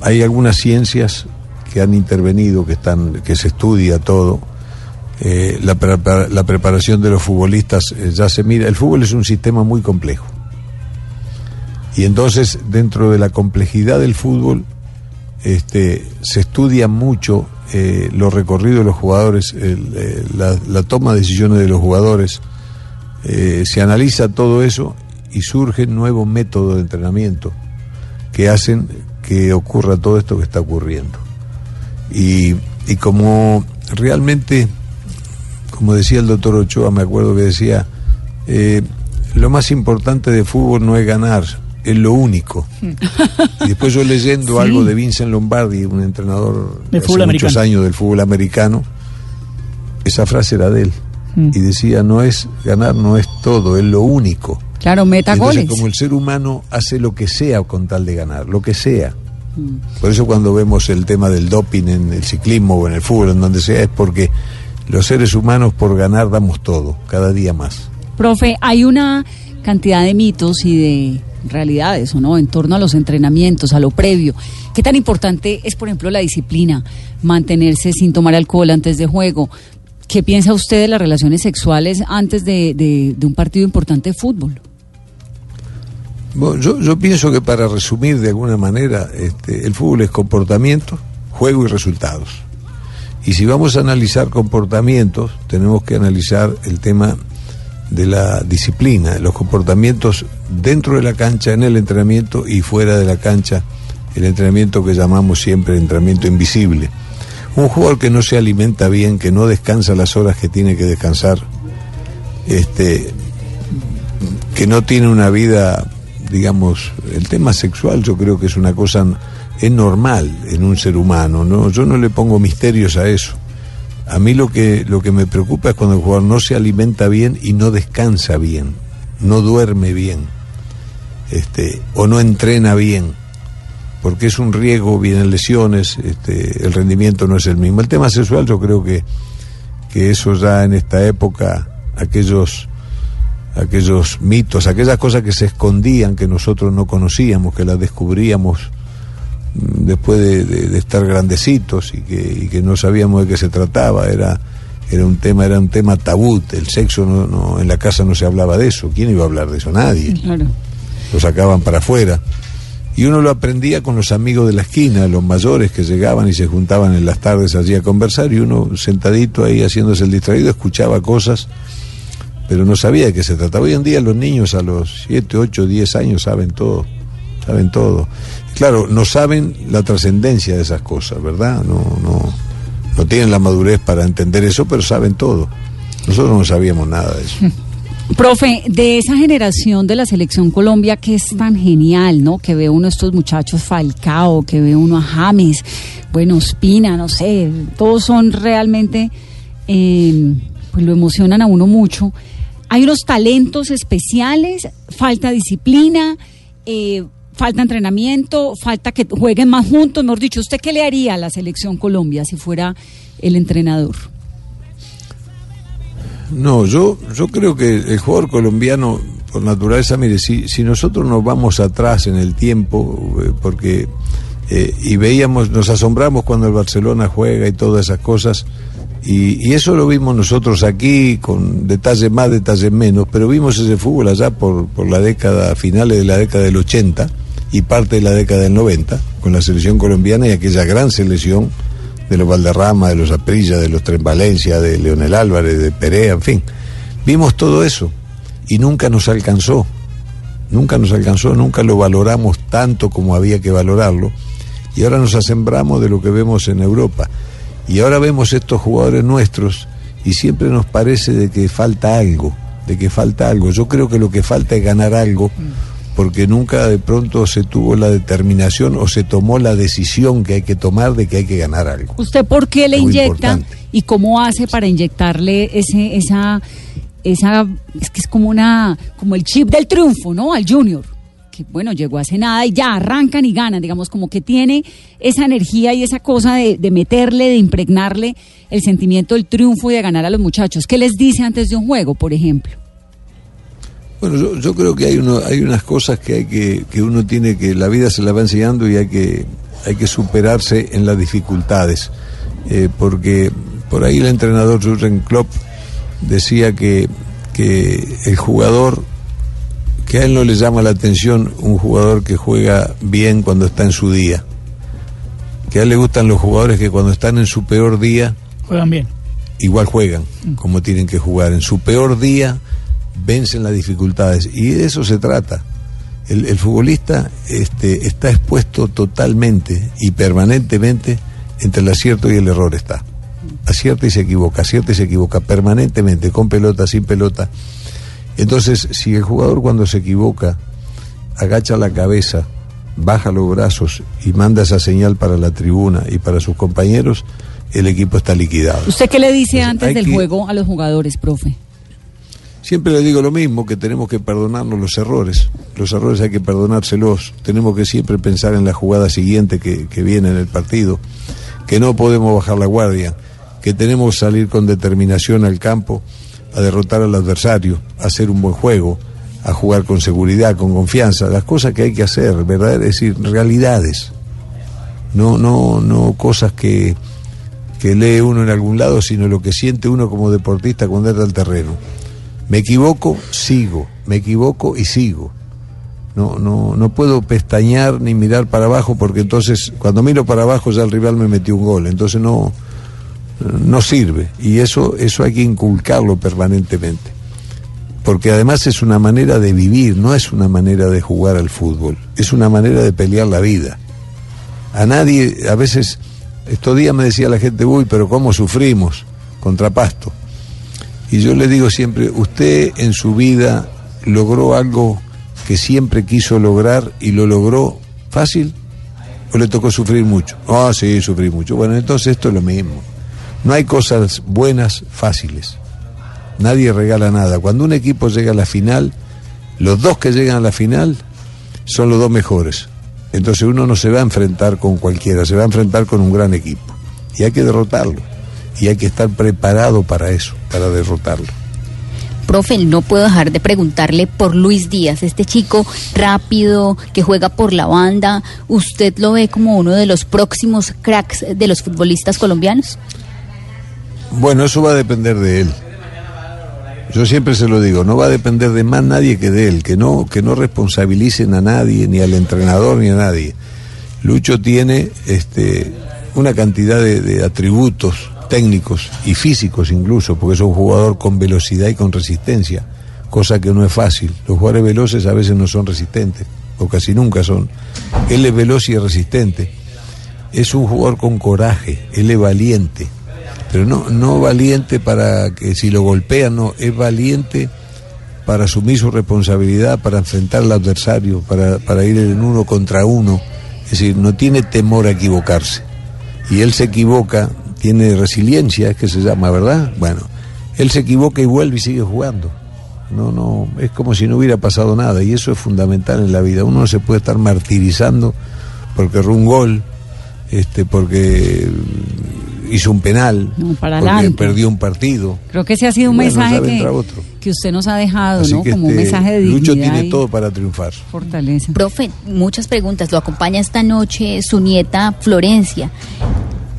hay algunas ciencias que han intervenido, que están, que se estudia todo. Eh, la, la preparación de los futbolistas eh, ya se mira. El fútbol es un sistema muy complejo. Y entonces, dentro de la complejidad del fútbol, este, se estudia mucho eh, los recorridos de los jugadores, eh, la, toma de decisiones de los jugadores. Eh, se analiza todo eso y surgen nuevos métodos de entrenamiento que hacen que ocurra todo esto que está ocurriendo. Y, como realmente, como decía el doctor Ochoa, me acuerdo que decía, lo más importante de fútbol no es ganar, es lo único. Y después yo leyendo [LAUGHS] Sí. algo de Vincent Lombardi, un entrenador De hace muchos americano. años del fútbol americano, esa frase era de él. Mm. Y decía, no es ganar, no es todo, es lo único. Claro, meta goles. como el ser humano hace lo que sea con tal de ganar, lo que sea. Mm. Por eso cuando vemos el tema del doping en el ciclismo o en el fútbol, en donde sea, es porque los seres humanos por ganar damos todo, cada día más. Profe, hay una cantidad de mitos y de realidades, ¿o no? En torno a los entrenamientos, a lo previo. ¿Qué tan importante es, por ejemplo, la disciplina? Mantenerse sin tomar alcohol antes de juego. ¿Qué piensa usted de las relaciones sexuales antes de, de- un partido importante de fútbol? Bueno, yo, yo pienso que para resumir de alguna manera, este, el fútbol es comportamiento, juego y resultados. Y si vamos a analizar comportamientos, tenemos que analizar el tema de la disciplina, los comportamientos dentro de la cancha, en el entrenamiento y fuera de la cancha, el entrenamiento que llamamos siempre entrenamiento invisible. Un jugador que no se alimenta bien, que no descansa las horas que tiene que descansar, este, que no tiene una vida, digamos, el tema sexual yo creo que es una cosa, es normal en un ser humano, ¿no? Yo no le pongo misterios a eso. A mí lo que, lo que me preocupa es cuando el jugador no se alimenta bien y no descansa bien, no duerme bien, este, o no entrena bien, porque es un riesgo, vienen lesiones, este, el rendimiento no es el mismo. El tema sexual yo creo que, que eso ya en esta época, aquellos aquellos mitos, aquellas cosas que se escondían, que nosotros no conocíamos, que las descubríamos después de, de- de estar grandecitos y que, y que no sabíamos de qué se trataba, era, era un tema, era un tema tabú, el sexo no, no, en la casa no se hablaba de eso, ¿quién iba a hablar de eso? Nadie Claro. lo sacaban para afuera. Y uno lo aprendía con los amigos de la esquina, los mayores que llegaban y se juntaban en las tardes allí a conversar y uno sentadito ahí haciéndose el distraído escuchaba cosas, pero no sabía de qué se trataba. Hoy en día los niños a los 7, 8, 10 años saben todo, saben todo. Claro, no saben la trascendencia de esas cosas, ¿verdad? No, no, no tienen la madurez para entender eso, pero saben todo. Nosotros no sabíamos nada de eso. [LAUGHS] Profe, de esa generación de la selección Colombia que es tan genial, ¿no? Que ve uno a estos muchachos Falcao, que ve uno a James, bueno, Espina, no sé, todos son realmente, eh, pues lo emocionan a uno mucho. Hay unos talentos especiales, falta disciplina, eh, falta entrenamiento, falta que jueguen más juntos. Mejor dicho, ¿usted qué le haría a la selección Colombia si fuera el entrenador? No, yo, yo creo que el jugador colombiano, por naturaleza, mire, si, si nosotros nos vamos atrás en el tiempo, eh, porque eh, y veíamos, nos asombramos cuando el Barcelona juega y todas esas cosas, y, y eso lo vimos nosotros aquí con detalles más, detalles menos, pero vimos ese fútbol allá por, por la década, finales de la década del 80 y parte de la década del 90, con la selección colombiana y aquella gran selección de los Valderrama, de los Aprilla, de los Tren Valencia, de Leonel Álvarez, de Perea, en fin. Vimos todo eso y nunca nos alcanzó. Nunca nos alcanzó, nunca lo valoramos tanto como había que valorarlo. Y ahora nos asembramos de lo que vemos en Europa. Y ahora vemos estos jugadores nuestros y siempre nos parece de que falta algo, de que falta algo. Yo creo que lo que falta es ganar algo porque nunca de pronto se tuvo la determinación o se tomó la decisión que hay que tomar de que hay que ganar algo. ¿Usted por qué le Muy inyecta importante. y cómo hace para inyectarle ese, esa, esa, es que es como una, como el chip del triunfo, ¿no? Al Junior. Que bueno, llegó hace nada y ya arrancan y ganan, digamos, como que tiene esa energía y esa cosa de, de meterle, de impregnarle el sentimiento del triunfo y de ganar a los muchachos. ¿Qué les dice antes de un juego, por ejemplo? Bueno, yo, yo creo que hay uno, hay unas cosas que hay que, que uno tiene que, la vida se la va enseñando y hay que, hay que superarse en las dificultades. Eh, porque por ahí el entrenador Jurgen Klopp decía que, que el jugador, que a él no le llama la atención un jugador que juega bien cuando está en su día. Que a él le gustan los jugadores que cuando están en su peor día, Juegan bien. igual juegan como tienen que jugar. En su peor día vencen las dificultades y de eso se trata. El, el futbolista este, está expuesto totalmente y permanentemente entre el acierto y el error está. Acierta y se equivoca, acierta y se equivoca permanentemente, con pelota, sin pelota. Entonces, si el jugador cuando se equivoca agacha la cabeza, baja los brazos y manda esa señal para la tribuna y para sus compañeros, el equipo está liquidado. ¿Usted qué le dice Entonces, antes del que- juego a los jugadores, profe? Siempre le digo lo mismo, que tenemos que perdonarnos los errores. Los errores hay que perdonárselos. Tenemos que siempre pensar en la jugada siguiente que, viene en el partido, que no podemos bajar la guardia, que tenemos que salir con determinación al campo a derrotar al adversario, a hacer un buen juego, a jugar con seguridad, con confianza, las cosas que hay que hacer, ¿verdad? Es decir, realidades. No, no, no cosas que, que lee uno en algún lado, sino lo que siente uno como deportista cuando entra al terreno. Me equivoco, sigo. Me equivoco y sigo. No, no, no puedo pestañear ni mirar para abajo porque entonces cuando miro para abajo ya el rival me metió un gol. Entonces no, no sirve. Y eso, eso hay que inculcarlo permanentemente. Porque además es una manera de vivir, no es una manera de jugar al fútbol. Es una manera de pelear la vida. A nadie, a veces, estos días me decía la gente, uy, pero cómo sufrimos contra Pasto. Y yo le digo siempre, usted en su vida logró algo que siempre quiso lograr y lo logró fácil o le tocó sufrir mucho. Ah, sí, sufrí mucho. Bueno, entonces esto es lo mismo. No hay cosas buenas fáciles. Nadie regala nada. Cuando un equipo llega a la final, los dos que llegan a la final son los dos mejores. Entonces uno no se va a enfrentar con cualquiera, se va a enfrentar con un gran equipo. Y hay que derrotarlo. Y hay que estar preparado para eso, para derrotarlo. Profe, no puedo dejar de preguntarle por Luis Díaz, este chico rápido que juega por la banda. ¿Usted lo ve como uno de los próximos cracks de los futbolistas colombianos? Bueno, eso va a depender de él. Yo siempre se lo digo, no va a depender de más nadie que de él, que no, que no responsabilicen a nadie, ni al entrenador, ni a nadie. Lucho tiene este, una cantidad de, de atributos técnicos y físicos incluso, porque es un jugador con velocidad y con resistencia, cosa que no es fácil. Los jugadores veloces a veces no son resistentes, o casi nunca son. Él es veloz y es resistente. Es un jugador con coraje, él es valiente, pero no, no valiente para que si lo golpean, no, es valiente para asumir su responsabilidad, para enfrentar al adversario, para, para ir en uno contra uno. Es decir, no tiene temor a equivocarse. Y él se equivoca, tiene resiliencia, es que se llama, ¿verdad? Bueno, él se equivoca y vuelve y sigue jugando. No, no, es como si no hubiera pasado nada y eso es fundamental en la vida. Uno no se puede estar martirizando porque erró un gol, este, porque hizo un penal, No, para porque adelante. perdió un partido. Creo que ese ha sido un Bueno, mensaje que, que usted nos ha dejado, Así ¿no? Como un este, mensaje de Lucho dignidad tiene y todo para triunfar. fortaleza. Profe, muchas preguntas. Lo acompaña esta noche su nieta Florencia.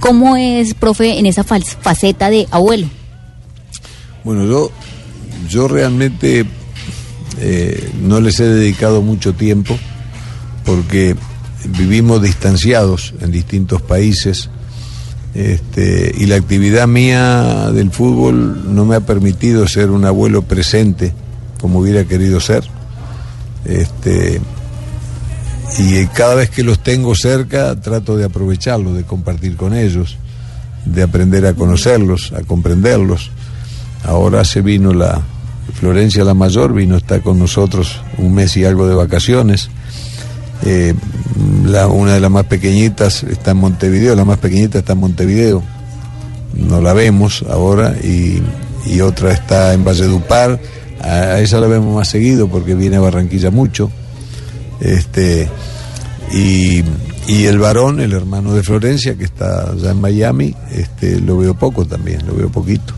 ¿Cómo es, profe, en esa faceta de abuelo? Bueno, yo, yo realmente eh, no les he dedicado mucho tiempo porque vivimos distanciados en distintos países este, y la actividad mía del fútbol no me ha permitido ser un abuelo presente como hubiera querido ser. Este, y cada vez que los tengo cerca trato de aprovecharlos, de compartir con ellos, de aprender a conocerlos, a comprenderlos. Ahora se vino la Florencia la mayor, vino, está con nosotros un mes y algo de vacaciones. Eh, la, una de las más pequeñitas está en Montevideo, la más pequeñita está en Montevideo. No la vemos ahora y, otra está en Valledupar. A esa la vemos más seguido porque viene a Barranquilla mucho. Este, y, y el varón, el hermano de Florencia, que está allá en Miami, este, lo veo poco también, lo veo poquito.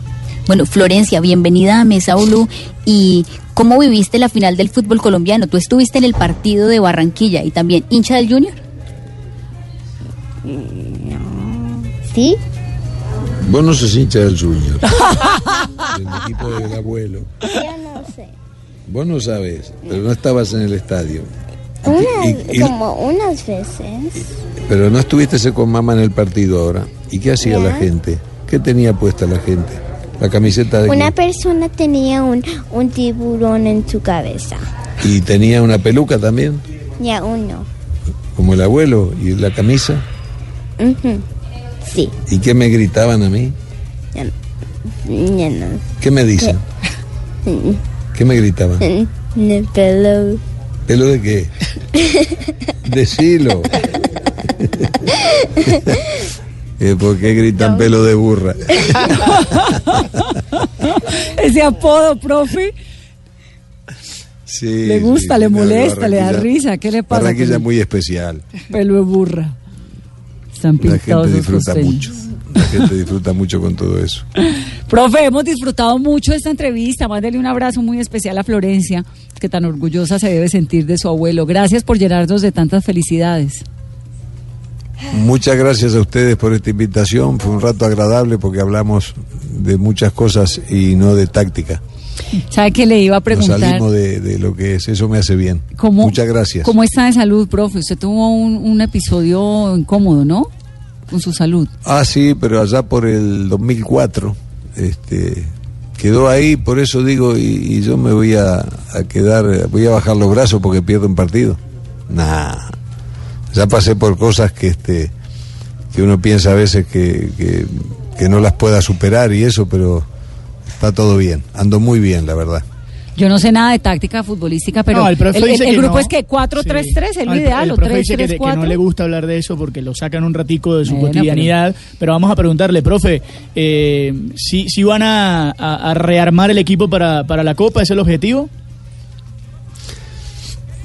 Bueno, Florencia, bienvenida a Mesa Blue. ¿Y cómo viviste la final del fútbol colombiano? Tú estuviste en el partido de Barranquilla y también hincha del Junior. ¿Sí? Vos no sos hincha del Junior. [LAUGHS] del equipo del abuelo. Yo no sé. Vos no sabes, pero no estabas en el estadio. Y- y- como unas veces. pero no estuviste con mamá en el partido ahora. ¿Y qué hacía la gente? ¿Qué tenía puesta la gente? La camiseta de Una persona tenía un, un tiburón en su cabeza. Y tenía una peluca también, Ya uno. como el abuelo, y la camisa. Sí. ¿Y qué me gritaban a mí? Ya, ya no. ¿Qué me dicen? ¿Qué me gritaban? No, pelo. ¿Pelo de qué? [LAUGHS] Decilo. ¿Por qué gritan pelo de burra? [LAUGHS] Ese apodo, profe, Sí, Le gusta, sí, le molesta, le da risa, ¿qué le pasa Barranquilla es muy especial. pelo de burra. Están La gente disfruta mucho. La gente disfruta mucho con todo eso. Profe, hemos disfrutado mucho esta entrevista. Mándele un abrazo muy especial a Florencia, que tan orgullosa se debe sentir de su abuelo. Gracias por llenarnos de tantas felicidades. Muchas gracias a ustedes por esta invitación. Fue un rato agradable porque hablamos de muchas cosas y no de táctica. ¿Sabe que le iba a Nos preguntar? salimos de, de lo que es. Eso me hace bien. ¿Cómo, Muchas gracias. ¿Cómo está de salud, profe? Usted tuvo un, un episodio incómodo, ¿no? Con su salud. Ah, sí, pero allá por el 2004, este, quedó ahí, por eso digo, y, yo me voy a, a quedar, voy a bajar los brazos porque pierdo un partido. Nah, ya pasé por cosas que, este, que uno piensa a veces que, que, que no las pueda superar y eso, pero está todo bien, ando muy bien, la verdad. Yo no sé nada de táctica futbolística, pero No, el profe el, el- dice el que grupo no. es que 4-3-3, es Sí. lo No, el- ideal, o profe dice que, que 3-3-4. no le gusta hablar de eso porque lo sacan un ratico de su Bueno, cotidianidad. Pero... vamos a preguntarle, profe, eh, ¿sí, sí van a, a- a rearmar el equipo para, para la Copa? ¿Es el objetivo?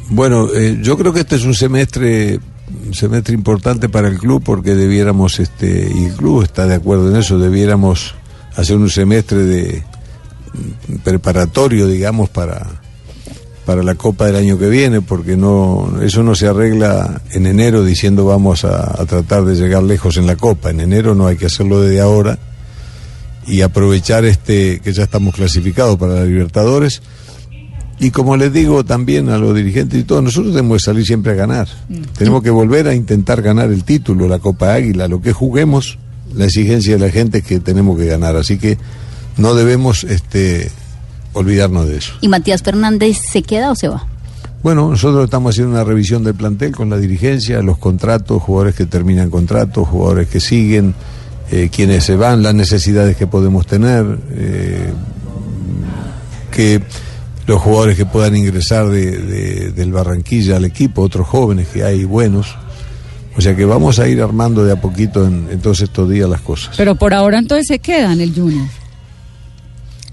Bueno, eh, yo creo que este es un semestre un semestre importante para el club porque debiéramos, este, y el club está de acuerdo en eso, debiéramos hacer un semestre de preparatorio, digamos, para, para la Copa del año que viene, porque no, eso no se arregla en enero diciendo vamos a, a tratar de llegar lejos en la Copa. En enero no hay que hacerlo desde ahora y aprovechar este que ya estamos clasificados para la Libertadores. Y como les digo también a los dirigentes y todos, nosotros tenemos que salir siempre a ganar. Tenemos que volver a intentar ganar el título, la Copa Águila, lo que juguemos, la exigencia de la gente es que tenemos que ganar. Así que no debemos este, olvidarnos de eso. ¿Y Matías Fernández se queda o se va? Bueno, nosotros estamos haciendo una revisión del plantel con la dirigencia, los contratos, jugadores que terminan contratos, jugadores que siguen, eh, quienes se van, las necesidades que podemos tener, eh, que los jugadores que puedan ingresar de, de- del Barranquilla al equipo, otros jóvenes que hay buenos. O sea que vamos a ir armando de a poquito en, en todos estos días las cosas. Pero por ahora entonces se queda en el Junior.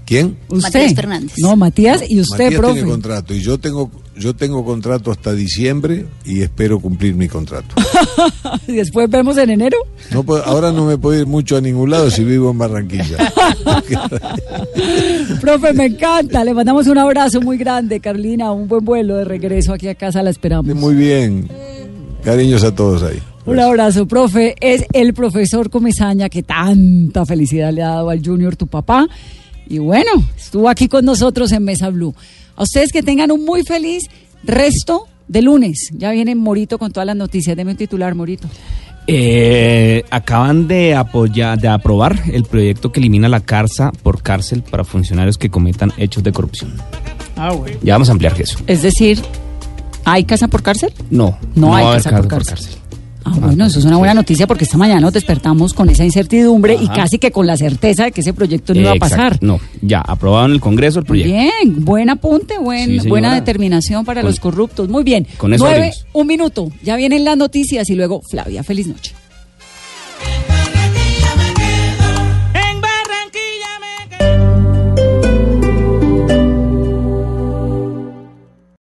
¿Quién? Usted. Matías Fernández. No, Matías y usted, Matías profe. tiene contrato y yo tengo yo tengo contrato hasta diciembre y espero cumplir mi contrato. [LAUGHS] Y después vemos en enero. No puedo- ahora no me puedo ir mucho a ningún lado si vivo en Barranquilla. [LAUGHS] Profe, me encanta. Le mandamos un abrazo muy grande, Carolina. Un buen vuelo de regreso aquí a casa. La esperamos. Muy bien. Cariños a todos ahí. Un abrazo, profe. Es el profesor Comezaña que tanta felicidad le ha dado al Junior, tu papá. Y bueno, estuvo aquí con nosotros en Mesa Blue. A ustedes que tengan un muy feliz resto de lunes. Ya viene Morito con todas las noticias. Deme un titular, Morito. Eh, acaban de apoyar, de aprobar el proyecto que elimina la cárcel por cárcel para funcionarios que cometan hechos de corrupción. Ah, bueno. Ya vamos a ampliar eso. Es decir, ¿hay casa por cárcel? No, No hay casa por cárcel cárcel. Ah, bueno, eso es una buena noticia porque esta mañana nos despertamos con esa incertidumbre y casi que con la certeza de que ese proyecto no iba a pasar. No, ya, aprobado en el Congreso el proyecto. Bien, buen apunte, buen, Sí, buena determinación para Con- los corruptos. Muy bien. con eso Nueve, un minuto. Ya vienen las noticias y luego Flavia. Feliz noche.